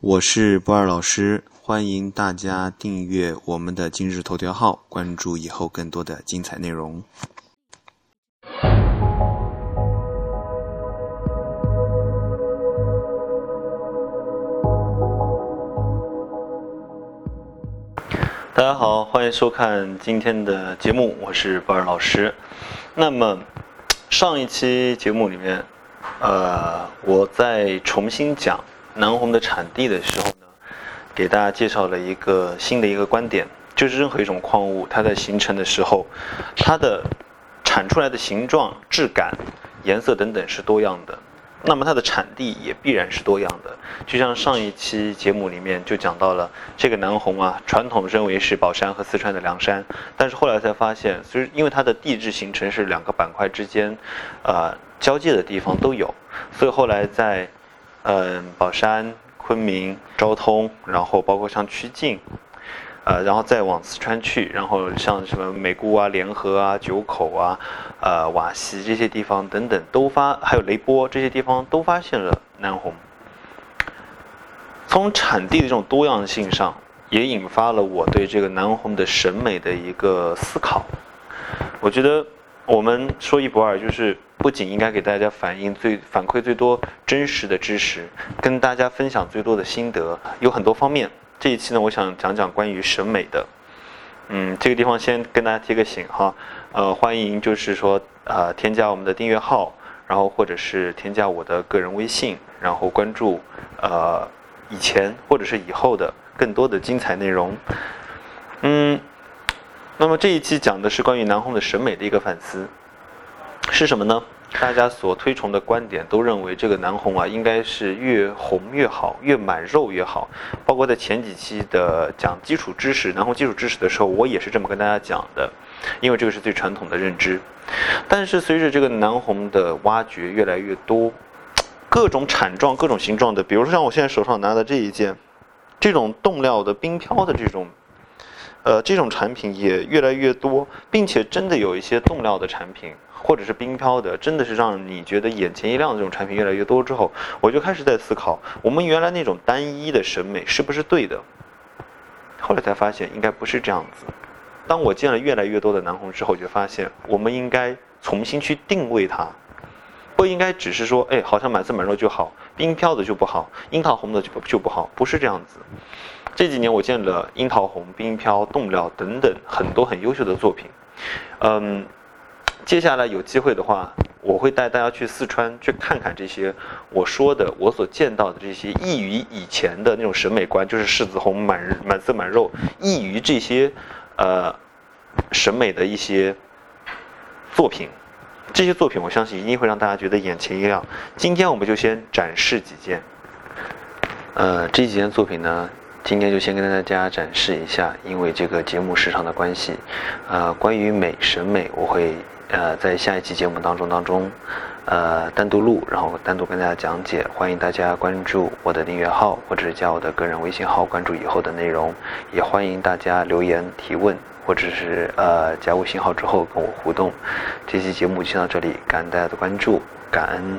我是不二老师，欢迎大家订阅我们的今日头条号，关注以后更多的精彩内容。大家好，欢迎收看今天的节目，我是不二老师。那么上一期节目里面，呃，我在重新讲。南红的产地的时候呢，给大家介绍了一个新的一个观点，就是任何一种矿物，它在形成的时候，它的产出来的形状、质感、颜色等等是多样的，那么它的产地也必然是多样的。就像上一期节目里面就讲到了这个南红啊，传统认为是宝山和四川的凉山，但是后来才发现，所以因为它的地质形成是两个板块之间，呃，交界的地方都有，所以后来在嗯，宝山、昆明、昭通，然后包括像曲靖，呃，然后再往四川去，然后像什么美姑啊、联合啊、九口啊、呃瓦西这些地方等等，都发还有雷波这些地方都发现了南红。从产地的这种多样性上，也引发了我对这个南红的审美的一个思考。我觉得我们说一不二，就是。不仅应该给大家反映最反馈最多真实的知识，跟大家分享最多的心得，有很多方面。这一期呢，我想讲讲关于审美的。嗯，这个地方先跟大家提个醒哈，呃，欢迎就是说呃添加我们的订阅号，然后或者是添加我的个人微信，然后关注呃以前或者是以后的更多的精彩内容。嗯，那么这一期讲的是关于南红的审美的一个反思。是什么呢？大家所推崇的观点都认为这个南红啊，应该是越红越好，越满肉越好。包括在前几期的讲基础知识、南红基础知识的时候，我也是这么跟大家讲的，因为这个是最传统的认知。但是随着这个南红的挖掘越来越多，各种产状、各种形状的，比如说像我现在手上拿的这一件，这种冻料的冰飘的这种，呃，这种产品也越来越多，并且真的有一些冻料的产品。或者是冰漂的，真的是让你觉得眼前一亮的这种产品越来越多之后，我就开始在思考，我们原来那种单一的审美是不是对的？后来才发现应该不是这样子。当我见了越来越多的南红之后，就发现我们应该重新去定位它，不应该只是说，哎，好像满色满肉就好，冰漂的就不好，樱桃红的就就不好，不是这样子。这几年我见了樱桃红、冰飘、冻料等等很多很优秀的作品，嗯。接下来有机会的话，我会带大家去四川去看看这些我说的、我所见到的这些异于以前的那种审美观，就是柿子红满满色满肉，异于这些呃审美的一些作品。这些作品我相信一定会让大家觉得眼前一亮。今天我们就先展示几件，呃，这几件作品呢，今天就先跟大家展示一下，因为这个节目时长的关系，呃，关于美审美我会。呃，在下一期节目当中当中，呃，单独录，然后单独跟大家讲解。欢迎大家关注我的订阅号，或者是加我的个人微信号，关注以后的内容。也欢迎大家留言提问，或者是呃加微信号之后跟我互动。这期节目就到这里，感恩大家的关注，感恩。